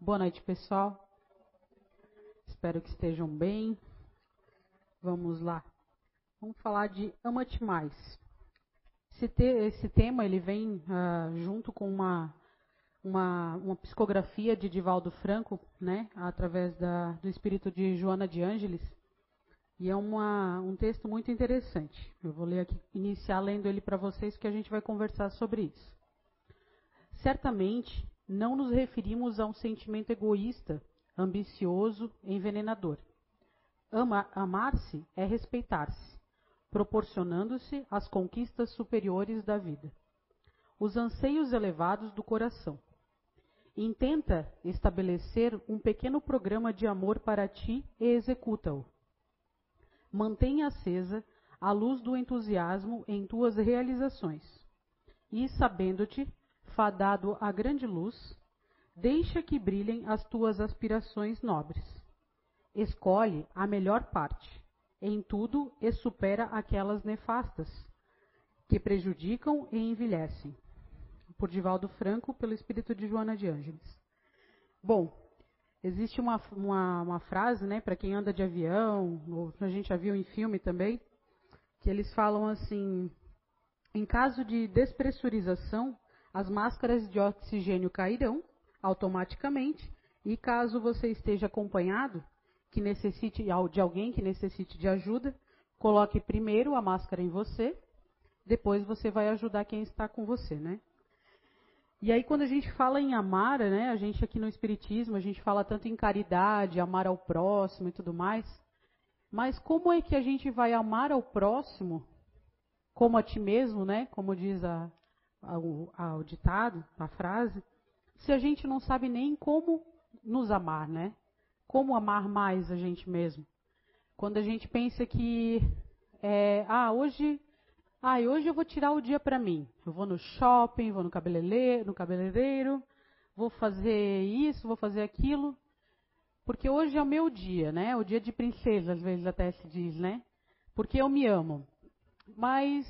Boa noite, pessoal. Espero que estejam bem. Vamos lá. Vamos falar de Ama-te Mais. Esse, te, esse, tema ele vem uh, junto com uma, uma, uma, psicografia de Divaldo Franco, né, através da, do espírito de Joana de Ângeles. E é uma, um texto muito interessante. Eu vou ler aqui, iniciar lendo ele para vocês, que a gente vai conversar sobre isso. Certamente, não nos referimos a um sentimento egoísta, ambicioso, envenenador. Amar-se é respeitar-se, proporcionando-se as conquistas superiores da vida. Os anseios elevados do coração. Intenta estabelecer um pequeno programa de amor para ti e executa-o. Mantenha acesa a luz do entusiasmo em tuas realizações. E, sabendo-te fadado à grande luz, deixa que brilhem as tuas aspirações nobres. Escolhe a melhor parte, em tudo e supera aquelas nefastas, que prejudicam e envelhecem. Por Divaldo Franco, pelo espírito de Joana de Ângeles. Bom, existe uma, uma, uma frase, né, para quem anda de avião, ou a gente já viu em filme também, que eles falam assim: em caso de despressurização, as máscaras de oxigênio cairão automaticamente e caso você esteja acompanhado, que necessite de alguém que necessite de ajuda, coloque primeiro a máscara em você, depois você vai ajudar quem está com você, né? E aí quando a gente fala em amar, né, a gente aqui no espiritismo, a gente fala tanto em caridade, amar ao próximo e tudo mais. Mas como é que a gente vai amar ao próximo como a ti mesmo, né? Como diz a, ao, ao ditado, a frase, se a gente não sabe nem como nos amar, né? Como amar mais a gente mesmo. Quando a gente pensa que, é, ah, hoje, ah, hoje eu vou tirar o dia para mim. Eu vou no shopping, vou no cabeleireiro, no cabeleireiro, vou fazer isso, vou fazer aquilo, porque hoje é o meu dia, né? O dia de princesa, às vezes até se diz, né? Porque eu me amo. Mas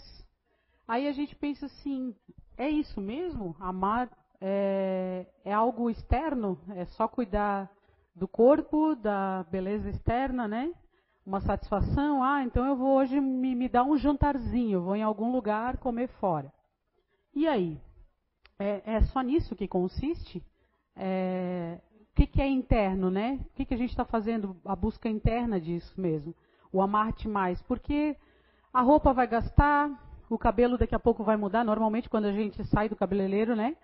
aí a gente pensa assim, é isso mesmo? Amar é, é algo externo? É só cuidar do corpo, da beleza externa, né? Uma satisfação. Ah, então eu vou hoje me, me dar um jantarzinho, vou em algum lugar comer fora. E aí? É, é só nisso que consiste? É, o que, que, é interno, né? O que, que a gente está fazendo? A busca interna disso mesmo. O amar-te mais. Porque a roupa vai gastar, o cabelo daqui a pouco vai mudar. Normalmente, quando a gente sai do cabeleireiro, né?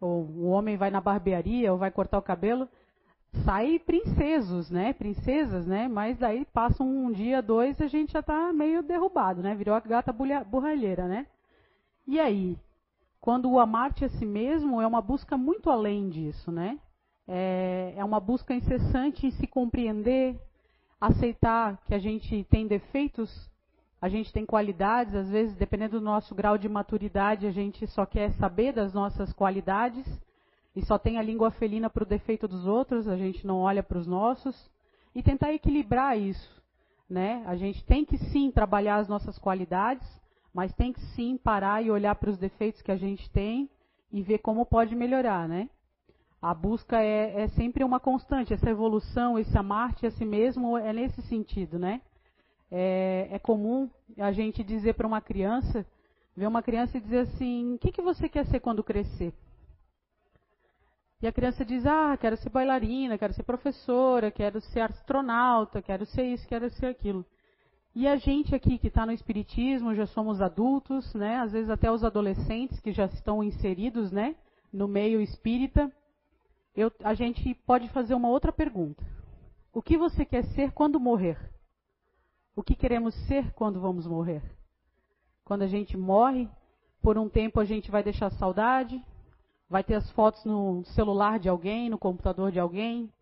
Ou o homem vai na barbearia ou vai cortar o cabelo, sai princesos, né? Princesas, né? Mas daí passa um dia, dois, a gente já está meio derrubado, né? Virou a gata burralheira, né? E aí? Quando o amar-te a si mesmo é uma busca muito além disso, né? É, é uma busca incessante em se compreender, aceitar que a gente tem defeitos a gente tem qualidades, às vezes, dependendo do nosso grau de maturidade, a gente só quer saber das nossas qualidades e só tem a língua felina para o defeito dos outros, a gente não olha para os nossos. E tentar equilibrar isso. Né? A gente tem que sim trabalhar as nossas qualidades, mas tem que sim parar e olhar para os defeitos que a gente tem e ver como pode melhorar. Né? A busca é, é sempre uma constante, essa evolução, esse amar-te a si mesmo é nesse sentido, né? É, é comum a gente dizer para uma criança, ver uma criança e dizer assim: o que, que você quer ser quando crescer? E a criança diz: ah, quero ser bailarina, quero ser professora, quero ser astronauta, quero ser isso, quero ser aquilo. E a gente aqui que está no Espiritismo, já somos adultos, né? às vezes até os adolescentes que já estão inseridos né? no meio espírita, eu, a gente pode fazer uma outra pergunta. O que você quer ser quando morrer? O que queremos ser quando vamos morrer. Quando a gente morre, por um tempo a gente vai deixar saudade, vai ter as fotos no celular de alguém, no computador de alguém.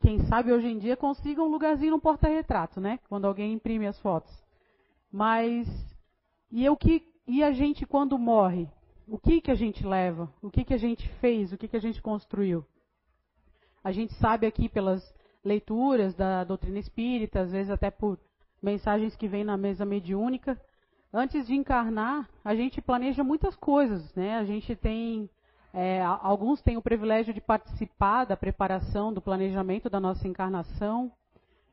Quem sabe hoje em dia consiga um lugarzinho no porta-retrato, né? Quando alguém imprime as fotos. Mas e o que e a gente quando morre, o que que a gente leva? O que que a gente fez? O que que a gente construiu? A gente sabe aqui pelas leituras da doutrina espírita, às vezes até por mensagens que vêm na mesa mediúnica. Antes de encarnar, a gente planeja muitas coisas, né? A gente tem É, alguns têm o privilégio de participar da preparação, do planejamento da nossa encarnação.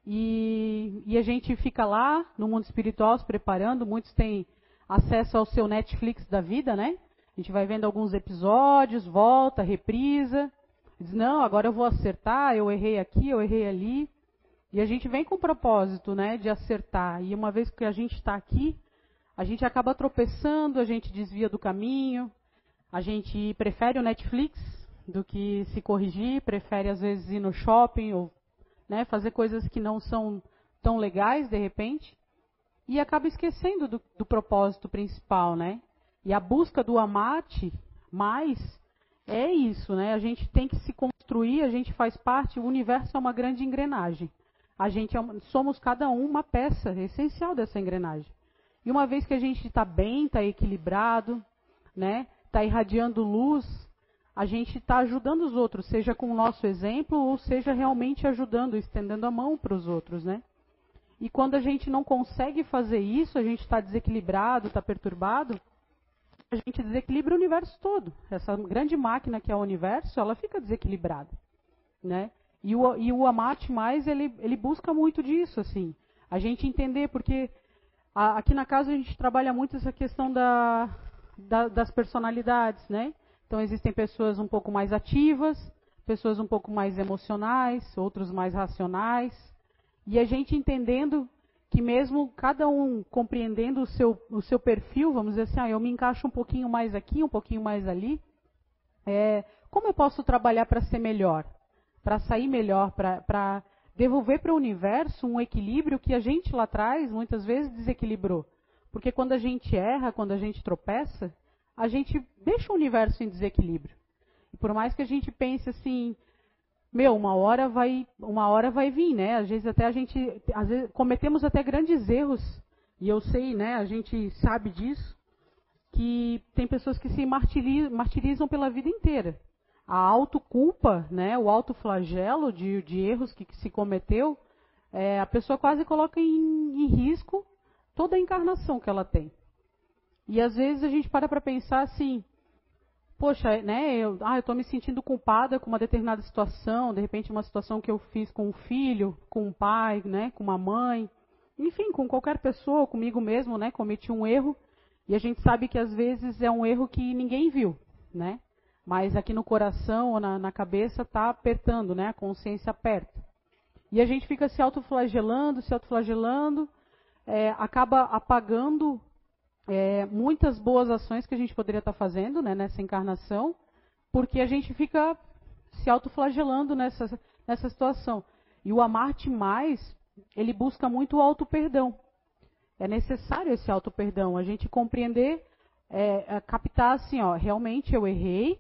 E, e, a gente fica lá no mundo espiritual se preparando. Muitos têm acesso ao seu Netflix da vida, né? A gente vai vendo alguns episódios, volta, reprisa. Diz, não, agora eu vou acertar, eu errei aqui, eu errei ali. E a gente vem com o propósito, né, de acertar. E uma vez que a gente está aqui, a gente acaba tropeçando, a gente desvia do caminho, a gente prefere o Netflix do que se corrigir, prefere às vezes ir no shopping ou né, fazer coisas que não são tão legais de repente e acaba esquecendo do, do propósito principal, né? E a busca do amate mais é isso, né? A gente tem que se construir, a gente faz parte, o universo é uma grande engrenagem. A gente é somos cada um uma peça essencial dessa engrenagem. E uma vez que a gente está bem, está equilibrado, né? está irradiando luz, a gente está ajudando os outros, seja com o nosso exemplo ou seja realmente ajudando, estendendo a mão para os outros, né? E quando a gente não consegue fazer isso, a gente está desequilibrado, está perturbado, a gente desequilibra o universo todo. Essa grande máquina que é o universo, ela fica desequilibrada, né? E o, e o Amate mais, ele, ele busca muito disso, assim. A gente entender, porque a, aqui na casa a gente trabalha muito essa questão da, da, das personalidades, né? Então existem pessoas um pouco mais ativas, pessoas um pouco mais emocionais, outros mais racionais, e a gente entendendo que mesmo cada um compreendendo o seu, o seu perfil, vamos dizer assim, ah, eu me encaixo um pouquinho mais aqui, um pouquinho mais ali, é, como eu posso trabalhar para ser melhor, para sair melhor, para devolver para o universo um equilíbrio que a gente lá atrás muitas vezes desequilibrou. Porque quando a gente erra, quando a gente tropeça, a gente deixa o universo em desequilíbrio. E por mais que a gente pense assim, meu, uma hora vai, uma hora vai vir, né? Às vezes até a gente, às vezes cometemos até grandes erros. E eu sei, né? A gente sabe disso que tem pessoas que se martirizam, pela vida inteira. A autoculpa, né? O autoflagelo de, de erros que, que se cometeu, é, a pessoa quase coloca em, em risco toda a encarnação que ela tem. E às vezes a gente para para pensar assim, poxa, né, eu ah, estou me sentindo culpada com uma determinada situação, de repente uma situação que eu fiz com um filho, com um pai, né, com uma mãe, enfim, com qualquer pessoa, comigo mesmo, né, cometi um erro, e a gente sabe que às vezes é um erro que ninguém viu, né, mas aqui no coração ou na, na cabeça está apertando, né, a consciência aperta. E a gente fica se autoflagelando, se autoflagelando, é, acaba apagando é, muitas boas ações que a gente poderia estar fazendo né, nessa encarnação, porque a gente fica se autoflagelando nessa, nessa situação. E o amarte mais, ele busca muito o auto-perdão. É necessário esse auto-perdão, a gente compreender, é, é, captar assim, ó, realmente eu errei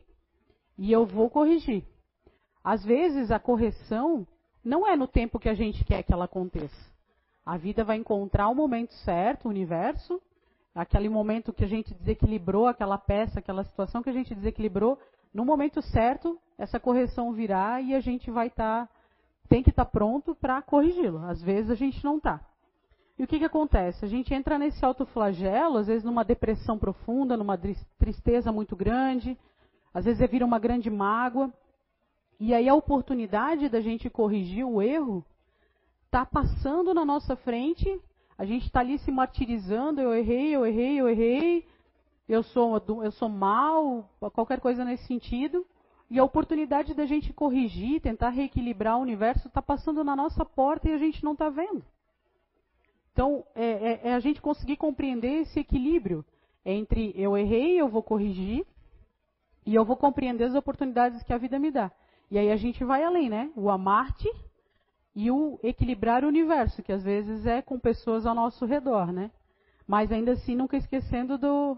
e eu vou corrigir. Às vezes a correção não é no tempo que a gente quer que ela aconteça. A vida vai encontrar o momento certo, o universo, aquele momento que a gente desequilibrou aquela peça, aquela situação que a gente desequilibrou, no momento certo, essa correção virá e a gente vai estar, tá, tem que estar tá pronto para corrigi-lo. Às vezes a gente não está. E o que, que acontece? A gente entra nesse autoflagelo, às vezes numa depressão profunda, numa tristeza muito grande, às vezes vira uma grande mágoa. E aí a oportunidade da gente corrigir o erro está passando na nossa frente, a gente está ali se martirizando, eu errei, eu errei, eu errei, eu sou, eu sou mal, qualquer coisa nesse sentido. E a oportunidade da gente corrigir, tentar reequilibrar o universo, está passando na nossa porta e a gente não está vendo. Então, é, é, é, a gente conseguir compreender esse equilíbrio entre eu errei, eu vou corrigir, e eu vou compreender as oportunidades que a vida me dá. E aí a gente vai além, né? O amar-te e o equilibrar o universo, que às vezes é com pessoas ao nosso redor, né? Mas ainda assim, nunca esquecendo do,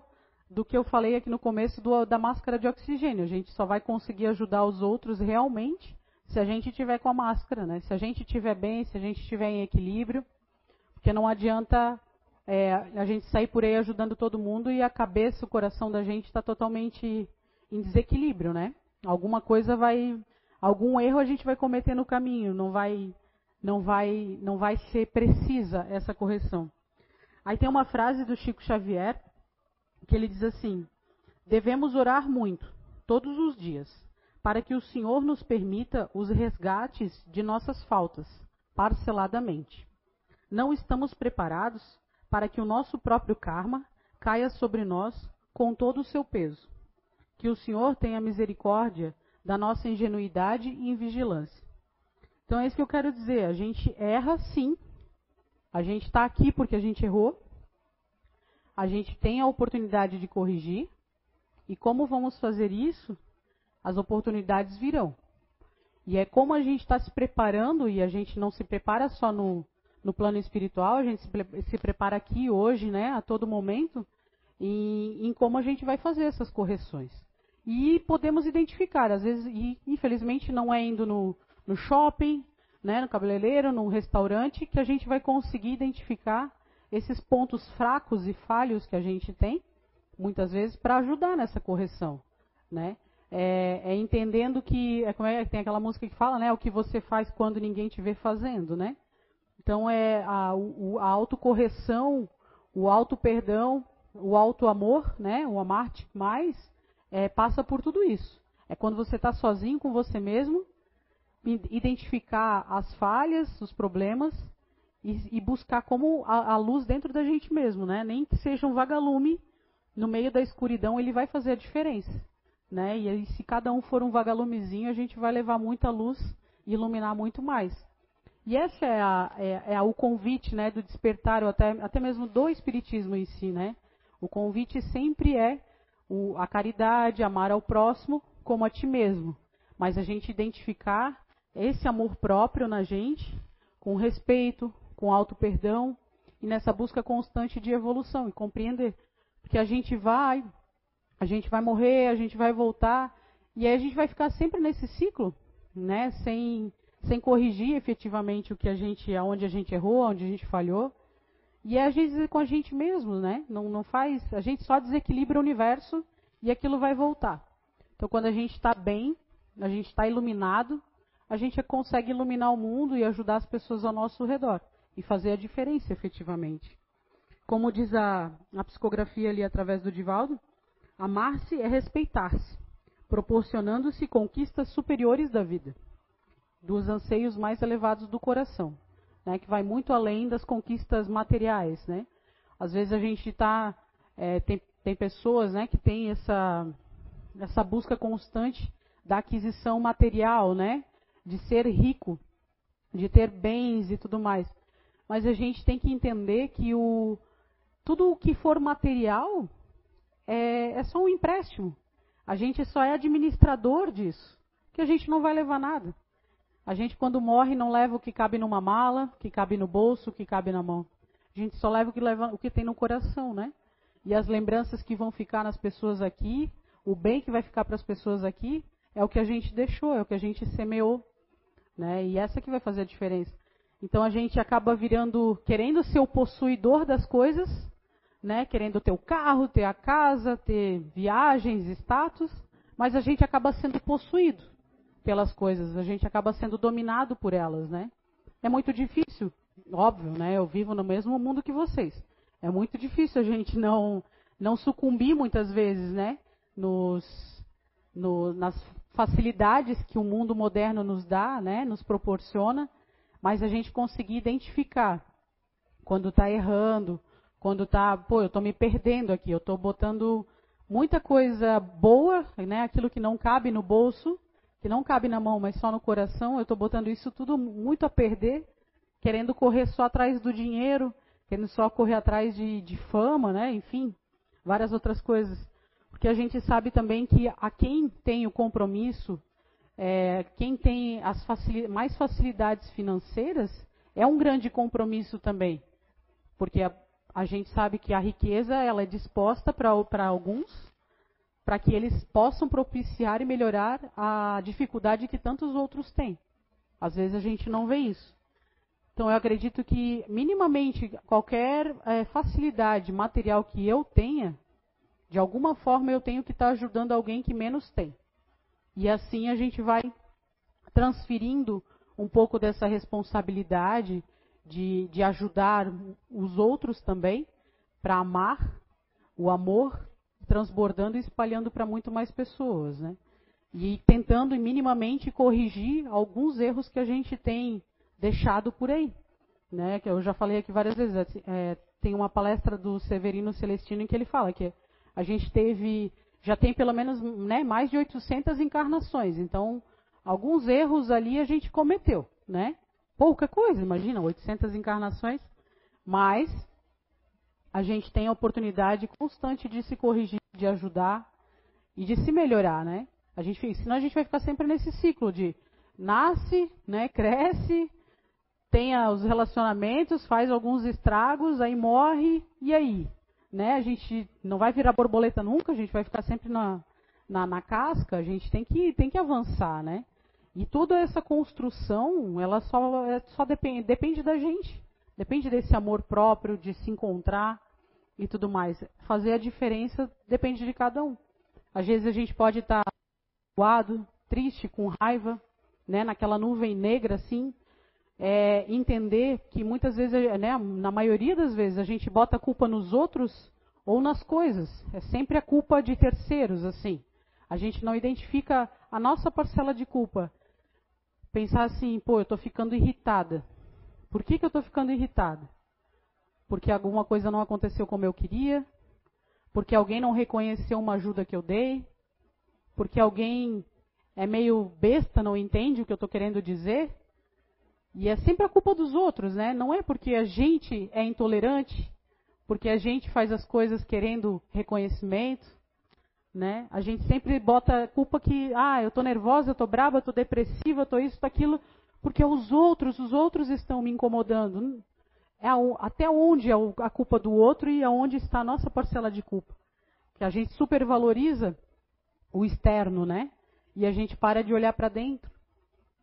do que eu falei aqui no começo do, da máscara de oxigênio. A gente só vai conseguir ajudar os outros realmente se a gente tiver com a máscara, né? Se a gente estiver bem, se a gente estiver em equilíbrio, porque não adianta é, a gente sair por aí ajudando todo mundo e a cabeça, o coração da gente está totalmente em desequilíbrio, né? Alguma coisa vai, algum erro a gente vai cometer no caminho, não vai não vai, não vai ser precisa essa correção. Aí tem uma frase do Chico Xavier que ele diz assim: devemos orar muito, todos os dias, para que o Senhor nos permita os resgates de nossas faltas, parceladamente. Não estamos preparados para que o nosso próprio karma caia sobre nós com todo o seu peso. Que o Senhor tenha misericórdia da nossa ingenuidade e invigilância. Então é isso que eu quero dizer. A gente erra sim. A gente está aqui porque a gente errou. A gente tem a oportunidade de corrigir. E como vamos fazer isso? As oportunidades virão. E é como a gente está se preparando, e a gente não se prepara só no, no plano espiritual, a gente se, se, prepara aqui hoje, né, a todo momento, em, em como a gente vai fazer essas correções. E podemos identificar, às vezes, e infelizmente não é indo no, no shopping, né, no cabeleireiro, num restaurante, que a gente vai conseguir identificar esses pontos fracos e falhos que a gente tem, muitas vezes, para ajudar nessa correção. Né? É, é entendendo que, é, como é, tem aquela música que fala, né, o que você faz quando ninguém te vê fazendo, né? Então é a, o, a autocorreção, o auto-perdão, o auto-amor, né, o amar-te mais, é, passa por tudo isso. É quando você está sozinho com você mesmo, identificar as falhas, os problemas e, e buscar como a, a, luz dentro da gente mesmo, né? Nem que seja um vagalume no meio da escuridão, ele vai fazer a diferença, né? E aí, se cada um for um vagalumezinho, a gente vai levar muita luz e iluminar muito mais. E esse é, a, é, é o convite, né, do despertar, até, até mesmo do espiritismo em si, né? O convite sempre é o, a caridade, amar ao próximo como a ti mesmo. Mas a gente identificar esse amor próprio na gente, com respeito, com auto perdão e nessa busca constante de evolução e compreender. Porque a gente vai, a gente vai morrer, a gente vai voltar, e aí a gente vai ficar sempre nesse ciclo, né? Sem, sem corrigir efetivamente o que a gente, aonde a gente errou, onde a gente falhou. E é às vezes com a gente mesmo, né? Não, não faz. A gente só desequilibra o universo e aquilo vai voltar. Então, quando a gente está bem, a gente está iluminado, a gente consegue iluminar o mundo e ajudar as pessoas ao nosso redor e fazer a diferença efetivamente. Como diz a, a psicografia ali através do Divaldo, amar-se é respeitar-se, proporcionando-se conquistas superiores da vida, dos anseios mais elevados do coração né, que vai muito além das conquistas materiais, né? Às vezes a gente está é, tem, tem pessoas, né, que têm essa essa busca constante da aquisição material, né, de ser rico, de ter bens e tudo mais. Mas a gente tem que entender que o tudo o que for material é, é só um empréstimo. A gente só é administrador disso, que a gente não vai levar nada. A gente, quando morre, não leva o que cabe numa mala, o que cabe no bolso, o que cabe na mão. A gente só leva o que, leva, o que tem no coração, né? E as lembranças que vão ficar nas pessoas aqui, o bem que vai ficar para as pessoas aqui, é o que a gente deixou, é o que a gente semeou. Né? E essa que vai fazer a diferença. Então a gente acaba virando, querendo ser o possuidor das coisas, né? querendo ter o carro, ter a casa, ter viagens, status, mas a gente acaba sendo possuído pelas coisas, a gente acaba sendo dominado por elas, né? É muito difícil, óbvio, né? Eu vivo no mesmo mundo que vocês. É muito difícil a gente não não sucumbir muitas vezes, né? Nos, no, nas facilidades que o mundo moderno nos dá, né? Nos proporciona, mas a gente conseguir identificar quando está errando, quando está, pô, eu estou me perdendo aqui, eu estou botando muita coisa boa, né? Aquilo que não cabe no bolso que não cabe na mão, mas só no coração, eu estou botando isso tudo muito a perder, querendo correr só atrás do dinheiro, querendo só correr atrás de, de fama, né? enfim, várias outras coisas. Porque a gente sabe também que a quem tem o compromisso, é, quem tem as facil mais facilidades financeiras, é um grande compromisso também. Porque a, a gente sabe que a riqueza ela é disposta para alguns, para que eles possam propiciar e melhorar a dificuldade que tantos outros têm. Às vezes a gente não vê isso. Então eu acredito que minimamente qualquer é, facilidade material que eu tenha, de alguma forma eu tenho que estar tá ajudando alguém que menos tem. E assim a gente vai transferindo um pouco dessa responsabilidade de, de ajudar os outros também para amar. O amor transbordando e espalhando para muito mais pessoas, né? E tentando minimamente corrigir alguns erros que a gente tem deixado por aí, né? Que eu já falei aqui várias vezes. É, tem uma palestra do Severino Celestino em que ele fala que a gente teve, já tem pelo menos né, mais de 800 encarnações. Então, alguns erros ali a gente cometeu, né? Pouca coisa, imagina, 800 encarnações, mas a gente tem a oportunidade constante de se corrigir, de ajudar e de se melhorar, né? A gente, senão a gente vai ficar sempre nesse ciclo de nasce, né, cresce, tem os relacionamentos, faz alguns estragos, aí morre, e aí? Né? A gente não vai virar borboleta nunca, a gente vai ficar sempre na, na, na casca, a gente tem que, tem que avançar, né? E toda essa construção, ela só, é, só depende, depende da gente. Depende desse amor próprio, de se encontrar e tudo mais. Fazer a diferença depende de cada um. Às vezes a gente pode estar doado, triste, com raiva, né, naquela nuvem negra assim. É, entender que muitas vezes, né, na maioria das vezes, a gente bota a culpa nos outros ou nas coisas. É sempre a culpa de terceiros, assim. A gente não identifica a nossa parcela de culpa. Pensar assim, pô, eu estou ficando irritada. Por que, que eu estou ficando irritada? Porque alguma coisa não aconteceu como eu queria? Porque alguém não reconheceu uma ajuda que eu dei? Porque alguém é meio besta, não entende o que eu estou querendo dizer? E é sempre a culpa dos outros, né? Não é porque a gente é intolerante, porque a gente faz as coisas querendo reconhecimento, né? A gente sempre bota culpa que, ah, eu estou nervosa, eu estou brava, eu estou depressiva, eu estou isso, estou aquilo porque os outros, os outros estão me incomodando. É até onde é a culpa do outro e aonde está a nossa parcela de culpa. Que a gente supervaloriza o externo, né? E a gente para de olhar para dentro.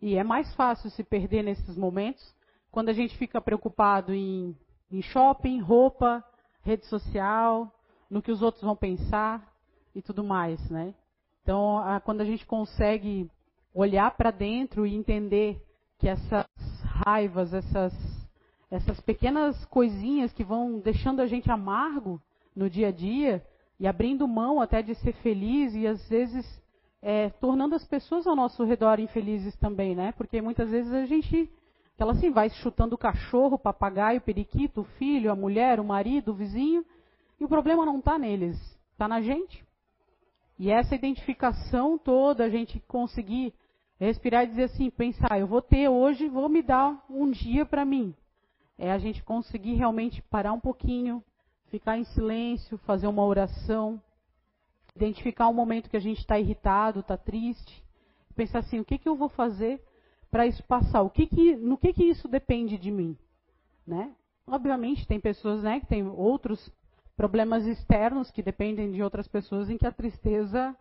E é mais fácil se perder nesses momentos quando a gente fica preocupado em, em shopping, roupa, rede social, no que os outros vão pensar e tudo mais, né? Então, a, quando a gente consegue olhar para dentro e entender que essas raivas, essas, essas pequenas coisinhas que vão deixando a gente amargo no dia a dia e abrindo mão até de ser feliz e às vezes é, tornando as pessoas ao nosso redor infelizes também, né? Porque muitas vezes a gente, ela assim, vai chutando o cachorro, o papagaio, o periquito, o filho, a mulher, o marido, o vizinho, e o problema não está neles, está na gente. E essa identificação toda, a gente conseguir Respirar e dizer assim, pensar, eu vou ter hoje, vou me dar um dia para mim. É a gente conseguir realmente parar um pouquinho, ficar em silêncio, fazer uma oração, identificar um momento que a gente está irritado, está triste, pensar assim, o que, que eu vou fazer para isso passar? O que que, no que, que isso depende de mim? Né? Obviamente tem pessoas né, que têm outros problemas externos que dependem de outras pessoas em que a tristeza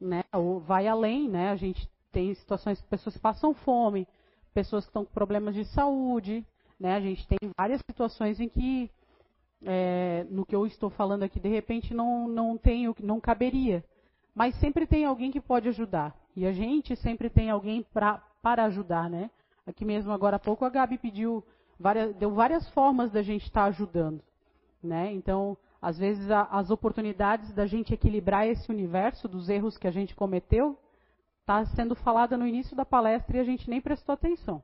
né, vai além, né? A gente tem situações que pessoas passam fome, pessoas que estão com problemas de saúde, né? A gente tem várias situações em que é, no que eu estou falando aqui de repente não não tenho, não caberia, mas sempre tem alguém que pode ajudar e a gente sempre tem alguém pra, para ajudar, né? Aqui mesmo agora há pouco a Gabi pediu várias, deu várias formas da gente estar ajudando, né? Então às vezes a, as oportunidades da gente equilibrar esse universo dos erros que a gente cometeu está sendo falada no início da palestra e a gente nem prestou atenção,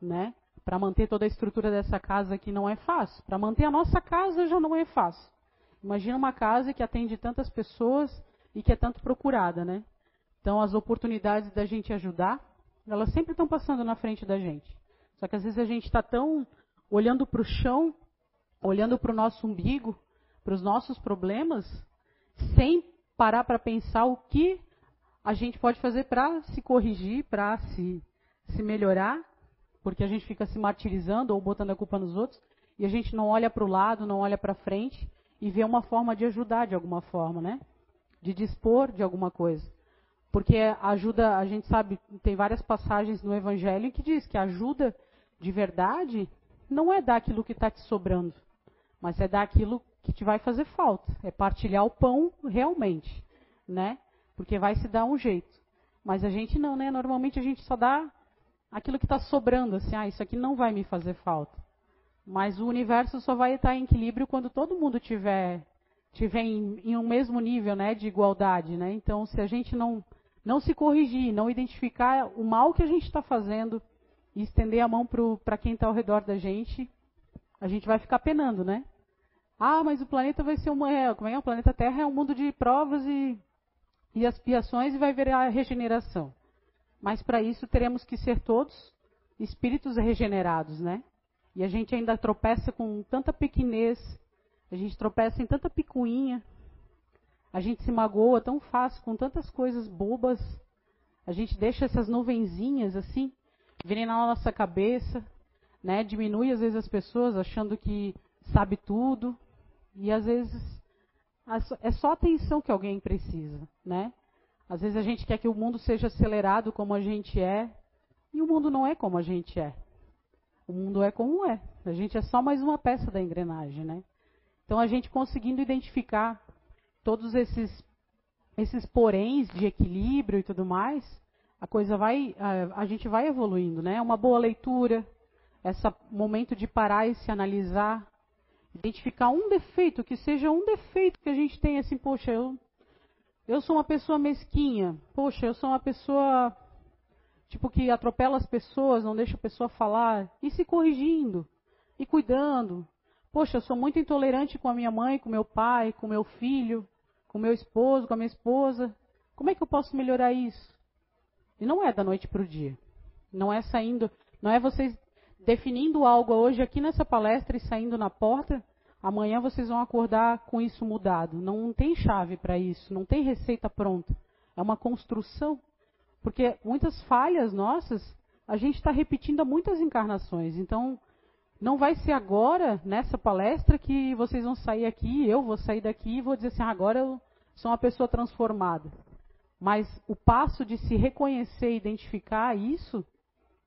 né? Para manter toda a estrutura dessa casa aqui não é fácil. Para manter a nossa casa já não é fácil. Imagina uma casa que atende tantas pessoas e que é tanto procurada, né? Então as oportunidades da gente ajudar, elas sempre estão passando na frente da gente. Só que às vezes a gente está tão olhando para o chão, olhando para o nosso umbigo, para os nossos problemas, sem parar para pensar o que a gente pode fazer para se corrigir, para se, se melhorar, porque a gente fica se martirizando ou botando a culpa nos outros, e a gente não olha para o lado, não olha para frente e vê uma forma de ajudar de alguma forma, né? De dispor de alguma coisa. Porque ajuda, a gente sabe, tem várias passagens no Evangelho que diz que ajuda de verdade não é dar aquilo que está te sobrando, mas é dar aquilo que te vai fazer falta. É partilhar o pão realmente, né? Porque vai se dar um jeito. Mas a gente não, né? Normalmente a gente só dá aquilo que está sobrando, assim, ah, isso aqui não vai me fazer falta. Mas o universo só vai estar em equilíbrio quando todo mundo estiver tiver em, em, um mesmo nível, né, de igualdade, né? Então, se a gente não não se corrigir, não identificar o mal que a gente está fazendo e estender a mão para quem está ao redor da gente, a gente vai ficar penando, né? Ah, mas o planeta vai ser uma. É, como é? O planeta Terra é um mundo de provas e, e expiações e vai ver a regeneração. Mas para isso teremos que ser todos espíritos regenerados, né? E a gente ainda tropeça com tanta pequenez, a gente tropeça em tanta picuinha, a gente se magoa tão fácil com tantas coisas bobas, a gente deixa essas nuvenzinhas assim virem na nossa cabeça, né? Diminui às vezes as pessoas achando que sabe tudo e às vezes é só atenção que alguém precisa, né? Às vezes a gente quer que o mundo seja acelerado como a gente é e o mundo não é como a gente é. O mundo é como é. A gente é só mais uma peça da engrenagem, né? Então a gente conseguindo identificar todos esses esses poréns de equilíbrio e tudo mais, a coisa vai a, a gente vai evoluindo, né? Uma boa leitura, esse momento de parar e se analisar, identificar um defeito que seja um defeito que a gente tem assim, poxa, eu eu sou uma pessoa mesquinha, poxa, eu sou uma pessoa tipo que atropela as pessoas, não deixa a pessoa falar, e se corrigindo, e cuidando. Poxa, eu sou muito intolerante com a minha mãe, com meu pai, com meu filho, com meu esposo, com a minha esposa. Como é que eu posso melhorar isso? E não é da noite para o dia. Não é saindo, não é vocês definindo algo hoje aqui nessa palestra e saindo na porta. Amanhã vocês vão acordar com isso mudado. Não tem chave para isso, não tem receita pronta. É uma construção. Porque muitas falhas nossas, a gente está repetindo há muitas encarnações. Então, não vai ser agora, nessa palestra, que vocês vão sair aqui, eu vou sair daqui e vou dizer assim, ah, agora eu sou uma pessoa transformada. Mas o passo de se reconhecer e identificar isso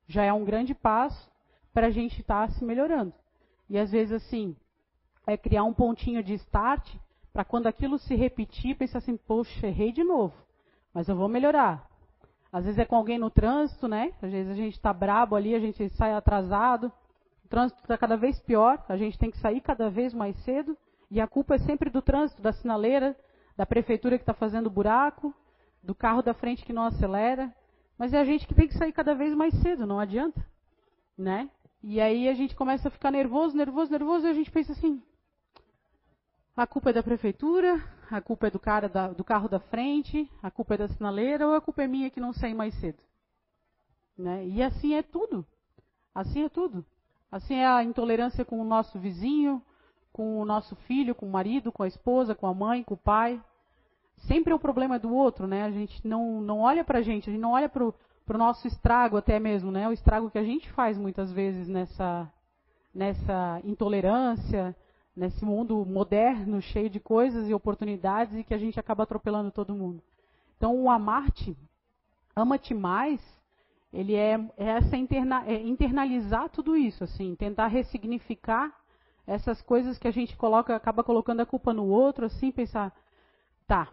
já é um grande passo para a gente estar tá se melhorando. E às vezes, assim, é criar um pontinho de start para quando aquilo se repetir, pensar assim, poxa, errei de novo, mas eu vou melhorar. Às vezes é com alguém no trânsito, né? Às vezes a gente está brabo ali, a gente sai atrasado. O trânsito está cada vez pior, a gente tem que sair cada vez mais cedo. E a culpa é sempre do trânsito, da sinaleira, da prefeitura que está fazendo buraco, do carro da frente que não acelera. Mas é a gente que tem que sair cada vez mais cedo, não adianta. Né? E aí a gente começa a ficar nervoso, nervoso, nervoso, e a gente pensa assim: a culpa é da prefeitura, a culpa é do cara da, do carro da frente, a culpa é da sinaleira ou a culpa é minha que não saí mais cedo. Né? E assim é tudo. Assim é tudo. Assim é a intolerância com o nosso vizinho, com o nosso filho, com o marido, com a esposa, com a mãe, com o pai. Sempre é o problema do outro, né? A gente não, não olha para a gente, a gente não olha para o nosso estrago até mesmo, né? O estrago que a gente faz muitas vezes nessa, nessa intolerância, nesse mundo moderno, cheio de coisas e oportunidades, e que a gente acaba atropelando todo mundo. Então, o amar-te, ama-te mais, ele é, é essa interna, é internalizar tudo isso, assim, tentar ressignificar essas coisas que a gente coloca, acaba colocando a culpa no outro, assim, pensar, tá,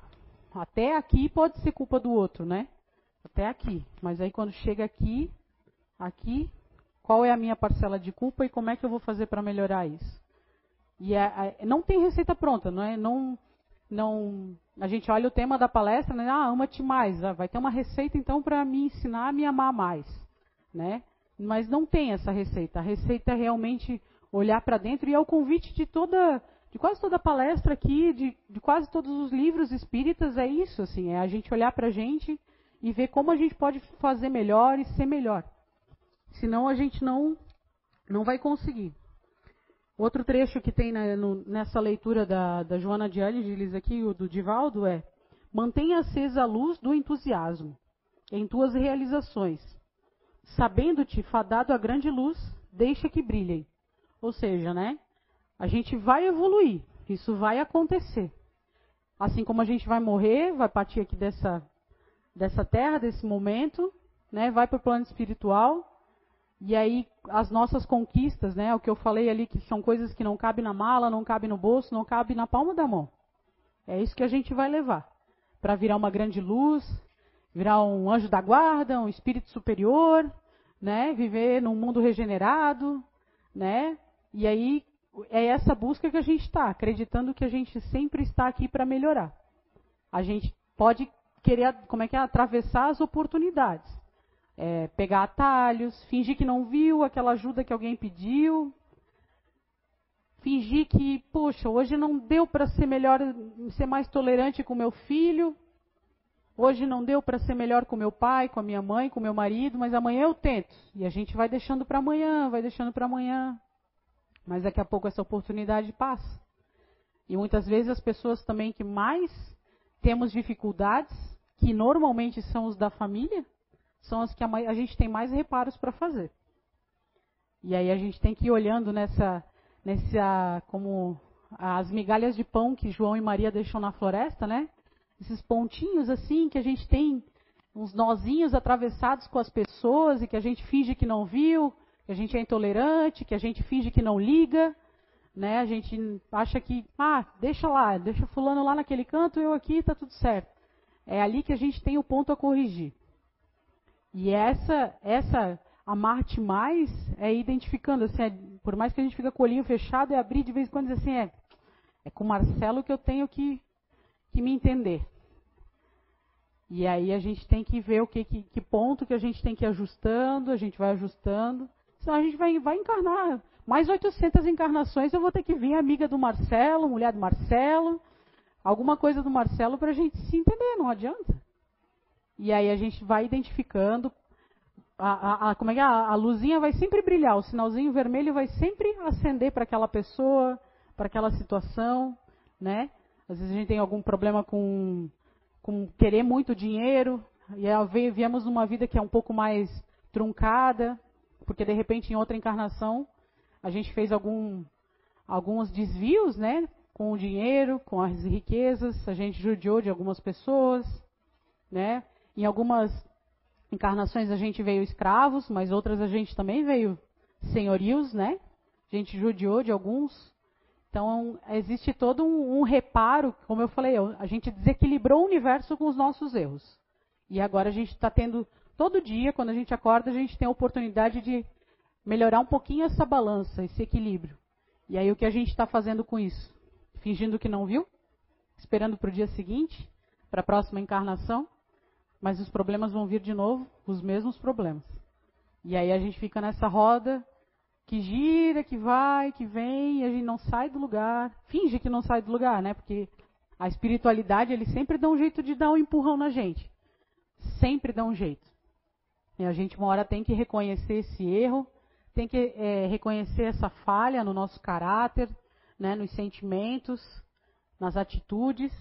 até aqui pode ser culpa do outro, né? Até aqui. Mas aí quando chega aqui, aqui, qual é a minha parcela de culpa e como é que eu vou fazer para melhorar isso? E é, é, não tem receita pronta, não é? Não, não, a gente olha o tema da palestra, né? Ah, ama-te mais. Ah, vai ter uma receita então para me ensinar a me amar mais, né? Mas não tem essa receita. A receita é realmente olhar para dentro e é o convite de toda, de quase toda palestra aqui, de, de quase todos os livros espíritas é isso, assim, é a gente olhar para a gente e ver como a gente pode fazer melhor e ser melhor. Senão a gente não não vai conseguir. Outro trecho que tem na, no, nessa leitura da, da Joana de Ângeles aqui, o do Divaldo, é Mantenha acesa a luz do entusiasmo em tuas realizações. Sabendo-te fadado a grande luz, deixa que brilhem. Ou seja, né? A gente vai evoluir, isso vai acontecer. Assim como a gente vai morrer, vai partir aqui dessa, dessa terra, desse momento, né? vai para o plano espiritual, e aí as nossas conquistas, né? O que eu falei ali que são coisas que não cabem na mala, não cabem no bolso, não cabem na palma da mão. É isso que a gente vai levar para virar uma grande luz, virar um anjo da guarda, um espírito superior, né? Viver num mundo regenerado, né? E aí é essa busca que a gente está, acreditando que a gente sempre está aqui para melhorar. A gente pode querer, como é que é, atravessar as oportunidades. É, pegar atalhos, fingir que não viu aquela ajuda que alguém pediu, fingir que, poxa, hoje não deu para ser melhor, ser mais tolerante com meu filho, hoje não deu para ser melhor com meu pai, com a minha mãe, com meu marido, mas amanhã eu tento. E a gente vai deixando para amanhã, vai deixando para amanhã. Mas daqui a pouco essa oportunidade passa. E muitas vezes as pessoas também que mais temos dificuldades, que normalmente são os da família, são as que a, gente tem mais reparos para fazer. E aí a gente tem que ir olhando nessa, nessa, como as migalhas de pão que João e Maria deixam na floresta, né? Esses pontinhos assim que a gente tem uns nozinhos atravessados com as pessoas e que a gente finge que não viu, que a gente é intolerante, que a gente finge que não liga, né? A gente acha que, ah, deixa lá, deixa fulano lá naquele canto, eu aqui, está tudo certo. É ali que a gente tem o ponto a corrigir. E essa, essa amar-te mais é identificando, assim, é, por mais que a gente fique com o olhinho fechado, é abrir de vez em quando e dizer assim, é, é com o Marcelo que eu tenho que, que me entender. E aí a gente tem que ver o que, que, que ponto que a gente tem que ir ajustando, a gente vai ajustando. Senão a gente vai, vai encarnar. Mais 800 encarnações eu vou ter que vir amiga do Marcelo, mulher do Marcelo, alguma coisa do Marcelo para a gente se entender, não adianta. E aí a gente vai identificando. A, a, a como é que é? A, luzinha vai sempre brilhar, o sinalzinho vermelho vai sempre acender para aquela pessoa, para aquela situação, né? Às vezes a gente tem algum problema com, com querer muito dinheiro, e aí viemos numa vida que é um pouco mais truncada, porque de repente em outra encarnação a gente fez algum, alguns desvios, né? Com o dinheiro, com as riquezas, a gente judiou de algumas pessoas, né? Em algumas encarnações a gente veio escravos, mas outras a gente também veio senhorios, né? A gente judiou de alguns. Então existe todo um, um reparo, como eu falei, a gente desequilibrou o universo com os nossos erros. E agora a gente está tendo todo dia, quando a gente acorda, a gente tem a oportunidade de melhorar um pouquinho essa balança, esse equilíbrio. E aí o que a gente está fazendo com isso? Fingindo que não viu? Esperando para o dia seguinte? Para a próxima encarnação? Mas os problemas vão vir de novo, os mesmos problemas. E aí a gente fica nessa roda que gira, que vai, que vem, e a gente não sai do lugar. Finge que não sai do lugar, né? Porque a espiritualidade, ele sempre dá um jeito de dar um empurrão na gente. Sempre dá um jeito. E a gente uma hora tem que reconhecer esse erro, tem que é, reconhecer essa falha no nosso caráter, né, nos sentimentos, nas atitudes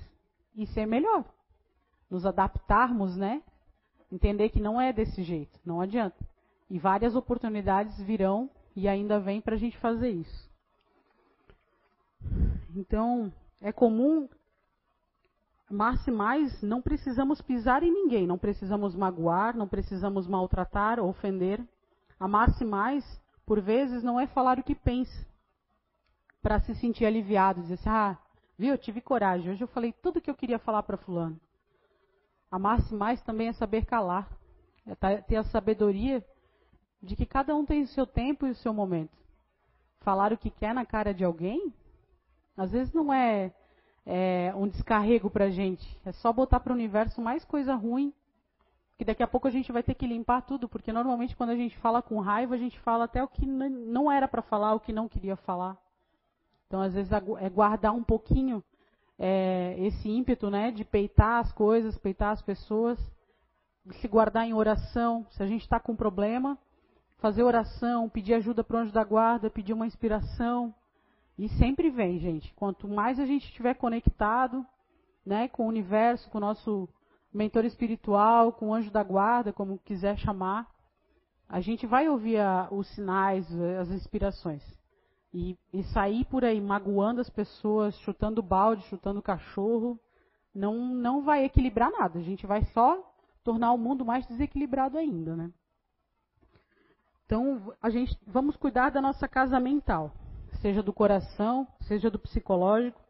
e ser melhor. Nos adaptarmos, né? Entender que não é desse jeito, não adianta. E várias oportunidades virão e ainda vem para a gente fazer isso. Então, é comum mas mais, não precisamos pisar em ninguém, não precisamos magoar, não precisamos maltratar, ofender. Amar-se mais, por vezes, não é falar o que pensa, para se sentir aliviado, dizer assim, ah, viu, eu tive coragem, hoje eu falei tudo o que eu queria falar para fulano. Amar-se mais também é saber calar, é ter a sabedoria de que cada um tem o seu tempo e o seu momento. Falar o que quer na cara de alguém, às vezes não é é, um descarrego para gente. É só botar para o universo mais coisa ruim, que daqui a pouco a gente vai ter que limpar tudo, porque normalmente quando a gente fala com raiva, a gente fala até o que não era para falar, o que não queria falar. Então, às vezes, é guardar um pouquinho é, esse ímpeto né, de peitar as coisas, peitar as pessoas, se guardar em oração. Se a gente está com problema, fazer oração, pedir ajuda para o anjo da guarda, pedir uma inspiração, e sempre vem, gente. Quanto mais a gente estiver conectado né, com o universo, com o nosso mentor espiritual, com anjo da guarda, como quiser chamar, a gente vai ouvir a, os sinais, as inspirações. E, e, sair por aí magoando as pessoas, chutando balde, chutando cachorro, não, não vai equilibrar nada. A gente vai só tornar o mundo mais desequilibrado ainda, né? Então, a gente vamos cuidar da nossa casa mental seja do coração, seja do psicológico.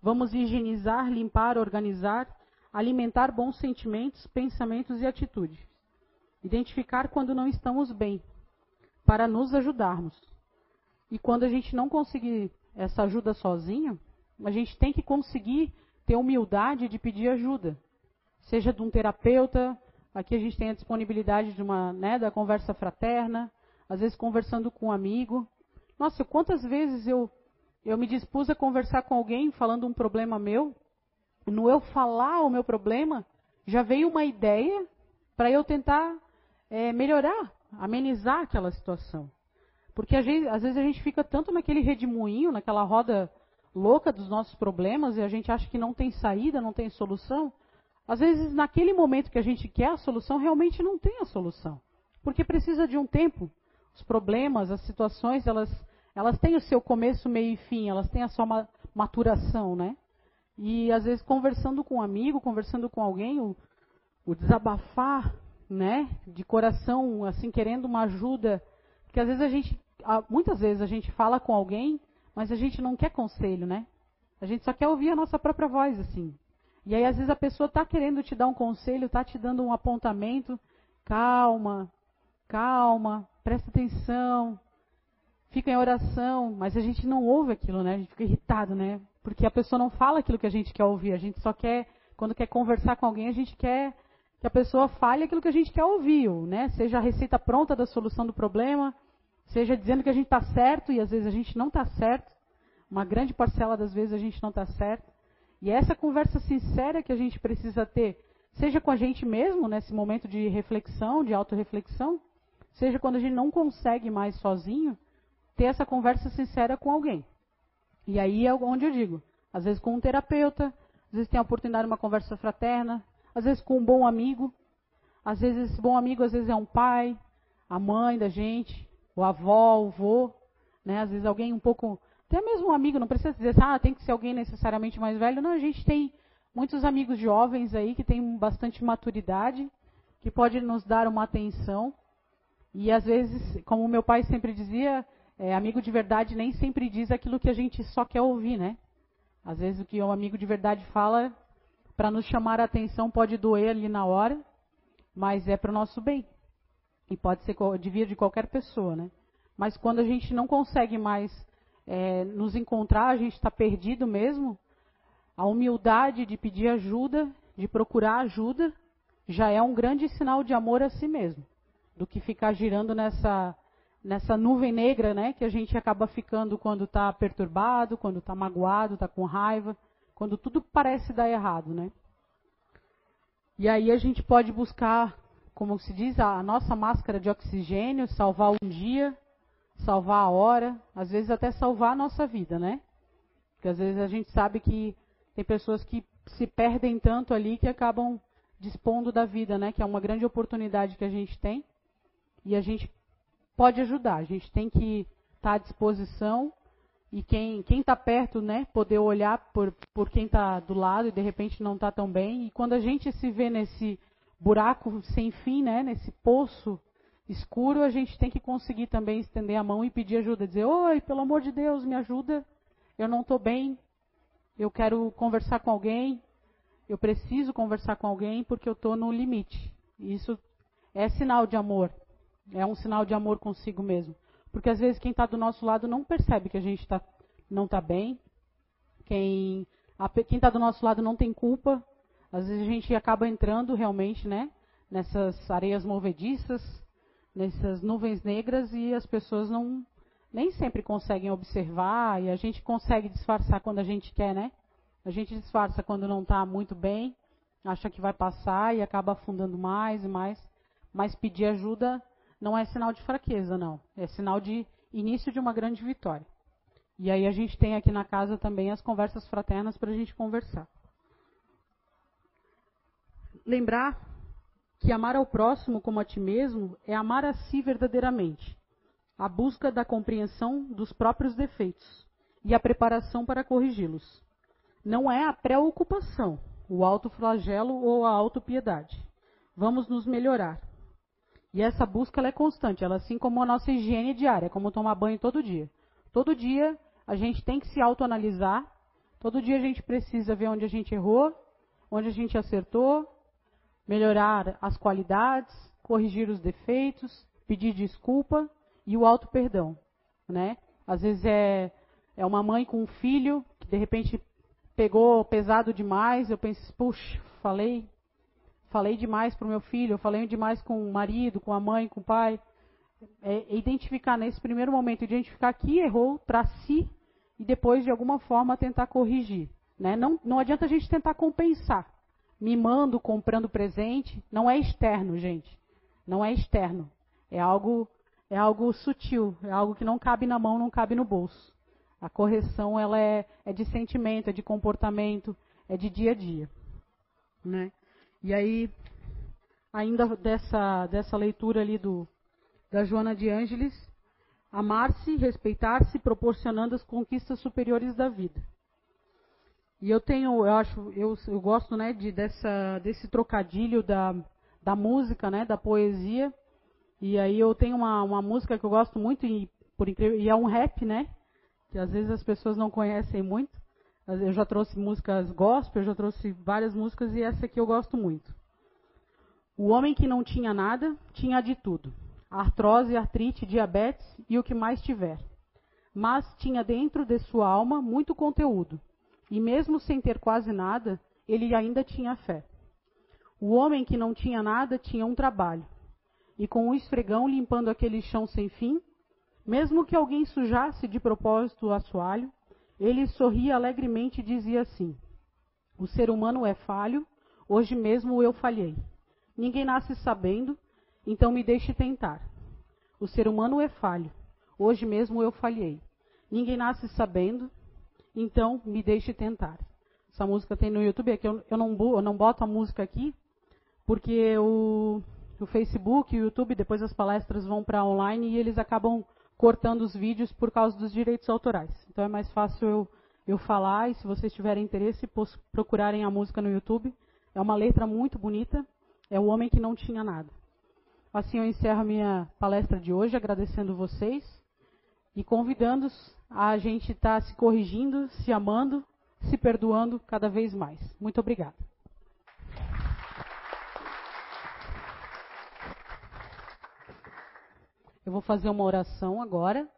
Vamos higienizar, limpar, organizar, alimentar bons sentimentos, pensamentos e atitudes. Identificar quando não estamos bem, para nos ajudarmos. E quando a gente não conseguir essa ajuda sozinho, a gente tem que conseguir ter humildade de pedir ajuda. Seja de um terapeuta, aqui a gente tem a disponibilidade de uma, né, da conversa fraterna, às vezes conversando com um amigo. Nossa, quantas vezes eu eu me dispus a conversar com alguém falando um problema meu, no eu falar o meu problema, já veio uma ideia para eu tentar é, melhorar, amenizar aquela situação. Porque vezes, às vezes a gente fica tanto naquele redemoinho, naquela roda louca dos nossos problemas, e a gente acha que não tem saída, não tem solução. Às vezes, naquele momento que a gente quer a solução, realmente não tem a solução. Porque precisa de um tempo. Os problemas, as situações, elas, elas têm o seu começo, meio e fim, elas têm a sua maturação, né? E às vezes conversando com um amigo, conversando com alguém, o, o desabafar, né, de coração, assim, querendo uma ajuda, porque às vezes a gente, muitas vezes a gente fala com alguém, mas a gente não quer conselho, né? A gente só quer ouvir a nossa própria voz, assim. E aí às vezes a pessoa está querendo te dar um conselho, está te dando um apontamento, calma, calma, presta atenção, fica em oração, mas a gente não ouve aquilo, né? A gente fica irritado, né? Porque a pessoa não fala aquilo que a gente quer ouvir, a gente só quer, quando quer conversar com alguém, a gente quer que a pessoa fale aquilo que a gente quer ouvir, né? Seja a receita pronta da solução do problema, seja dizendo que a gente está certo e às vezes a gente não está certo. Uma grande parcela das vezes a gente não está certo. E é essa conversa sincera que a gente precisa ter, seja com a gente mesmo, nesse momento de reflexão, de autorreflexão, seja quando a gente não consegue mais sozinho, ter essa conversa sincera com alguém. E aí é onde eu digo, às vezes com um terapeuta, às vezes tem a oportunidade de uma conversa fraterna, às vezes com um bom amigo, às vezes esse bom amigo às vezes é um pai, a mãe da gente, o avó, o vô, né? Às vezes alguém um pouco, até mesmo um amigo, não precisa dizer, ah, tem que ser alguém necessariamente mais velho. Não, a gente tem muitos amigos jovens aí que têm bastante maturidade, que pode nos dar uma atenção. E às vezes, como meu pai sempre dizia, é, amigo de verdade nem sempre diz aquilo que a gente só quer ouvir, né? Às vezes o que um amigo de verdade fala para nos chamar a atenção pode doer ali na hora, mas é para o nosso bem. E pode ser de vir de qualquer pessoa, né? Mas quando a gente não consegue mais é, nos encontrar, a gente está perdido mesmo, a humildade de pedir ajuda, de procurar ajuda, já é um grande sinal de amor a si mesmo, do que ficar girando nessa nessa nuvem negra, né, que a gente acaba ficando quando está perturbado, quando está magoado, está com raiva quando tudo parece dar errado, né? E aí a gente pode buscar, como se diz, a nossa máscara de oxigênio, salvar um dia, salvar a hora, às vezes até salvar a nossa vida, né? Porque às vezes a gente sabe que tem pessoas que se perdem tanto ali que acabam dispondo da vida, né? Que é uma grande oportunidade que a gente tem e a gente pode ajudar. A gente tem que estar à disposição e quem está perto, né, poder olhar por, por quem está do lado e de repente não está tão bem. E quando a gente se vê nesse buraco sem fim, né, nesse poço escuro, a gente tem que conseguir também estender a mão e pedir ajuda, dizer: "Oi, pelo amor de Deus, me ajuda. Eu não estou bem. Eu quero conversar com alguém. Eu preciso conversar com alguém porque eu estou no limite." Isso é sinal de amor. É um sinal de amor consigo mesmo. Porque às vezes quem está do nosso lado não percebe que a gente tá, não está bem. Quem está do nosso lado não tem culpa. Às vezes a gente acaba entrando realmente né, nessas areias movediças, nessas nuvens negras e as pessoas não nem sempre conseguem observar e a gente consegue disfarçar quando a gente quer, né? A gente disfarça quando não está muito bem, acha que vai passar e acaba afundando mais e mais. Mas pedir ajuda não é sinal de fraqueza, não. É sinal de início de uma grande vitória. E aí a gente tem aqui na casa também as conversas fraternas para a gente conversar. Lembrar que amar ao próximo como a ti mesmo é amar a si verdadeiramente. A busca da compreensão dos próprios defeitos e a preparação para corrigi-los. Não é a preocupação, o autoflagelo ou a autopiedade. Vamos nos melhorar. E essa busca é constante, ela assim como a nossa higiene diária, como tomar banho todo dia. Todo dia a gente tem que se autoanalisar, todo dia a gente precisa ver onde a gente errou, onde a gente acertou, melhorar as qualidades, corrigir os defeitos, pedir desculpa e o auto perdão, né? Às vezes é, É uma mãe com um filho que de repente pegou pesado demais. Eu penso, puxa, falei, falei demais para o meu filho, eu falei demais com o marido, com a mãe, com o pai. É, é identificar nesse primeiro momento, identificar que errou para si e depois de alguma forma tentar corrigir. Né? Não, não adianta a gente tentar compensar. Mimando, comprando presente, não é externo, gente. Não é externo. É algo, é algo sutil, é algo que não cabe na mão, não cabe no bolso. A correção ela é, é de sentimento, é de comportamento, é de dia a dia. Né? E aí, ainda dessa, dessa leitura ali do, da Joana de Ângeles, amar-se, respeitar-se, proporcionando as conquistas superiores da vida. E eu tenho, eu acho, eu, eu gosto, né, de dessa, desse trocadilho da, da música, né, da poesia. E aí eu tenho uma, uma música que eu gosto muito e por incrível, e é um rap, né, que às vezes as pessoas não conhecem muito. Eu já trouxe músicas gospel, eu já trouxe várias músicas e essa aqui eu gosto muito. O homem que não tinha nada, tinha de tudo: artrose, artrite, diabetes e o que mais tiver. Mas tinha dentro de sua alma muito conteúdo e mesmo sem ter quase nada, ele ainda tinha fé. O homem que não tinha nada tinha um trabalho. E com o esfregão limpando aquele chão sem fim, mesmo que alguém sujasse de propósito o assoalho, ele sorria alegremente e dizia assim: O ser humano é falho, hoje mesmo eu falhei. Ninguém nasce sabendo, então me deixe tentar. O ser humano é falho, hoje mesmo eu falhei. Ninguém nasce sabendo, então me deixe tentar. Essa música tem no YouTube, é que eu, eu, não, eu não boto a música aqui, porque o, o Facebook o YouTube, depois as palestras vão para online e eles acabam cortando os vídeos por causa dos direitos autorais. Então é mais fácil eu, eu falar e se vocês tiverem interesse, procurarem a música no YouTube. É uma letra muito bonita, é o homem que não tinha nada. Assim eu encerro a minha palestra de hoje, agradecendo vocês e convidando-os a gente estar tá se corrigindo, se amando, se perdoando cada vez mais. Muito obrigada. Eu vou fazer uma oração agora.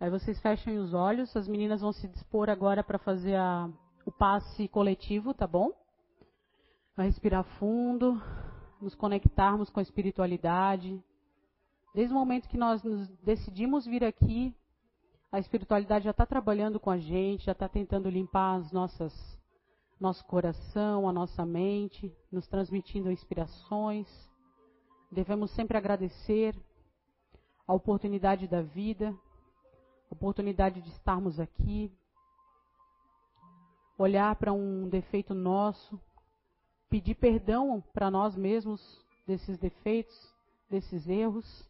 Aí vocês fechem os olhos. As meninas vão se dispor agora para fazer a, o passe coletivo, tá bom? Vai respirar fundo, nos conectarmos com a espiritualidade. Desde o momento que nós decidimos vir aqui, a espiritualidade já está trabalhando com a gente, já está tentando limpar as nossas, nosso coração, a nossa mente, nos transmitindo inspirações. Devemos sempre agradecer a oportunidade da vida, a oportunidade de estarmos aqui, olhar para um defeito nosso, pedir perdão para nós mesmos desses defeitos, desses erros,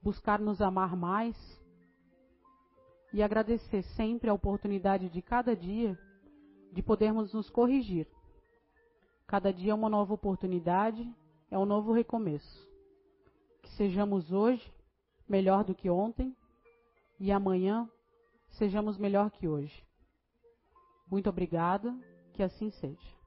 buscar nos amar mais e agradecer sempre a oportunidade de cada dia de podermos nos corrigir. Cada dia é uma nova oportunidade, é um novo recomeço. Que sejamos hoje melhor do que ontem e amanhã sejamos melhor que hoje. Muito obrigada, que assim seja.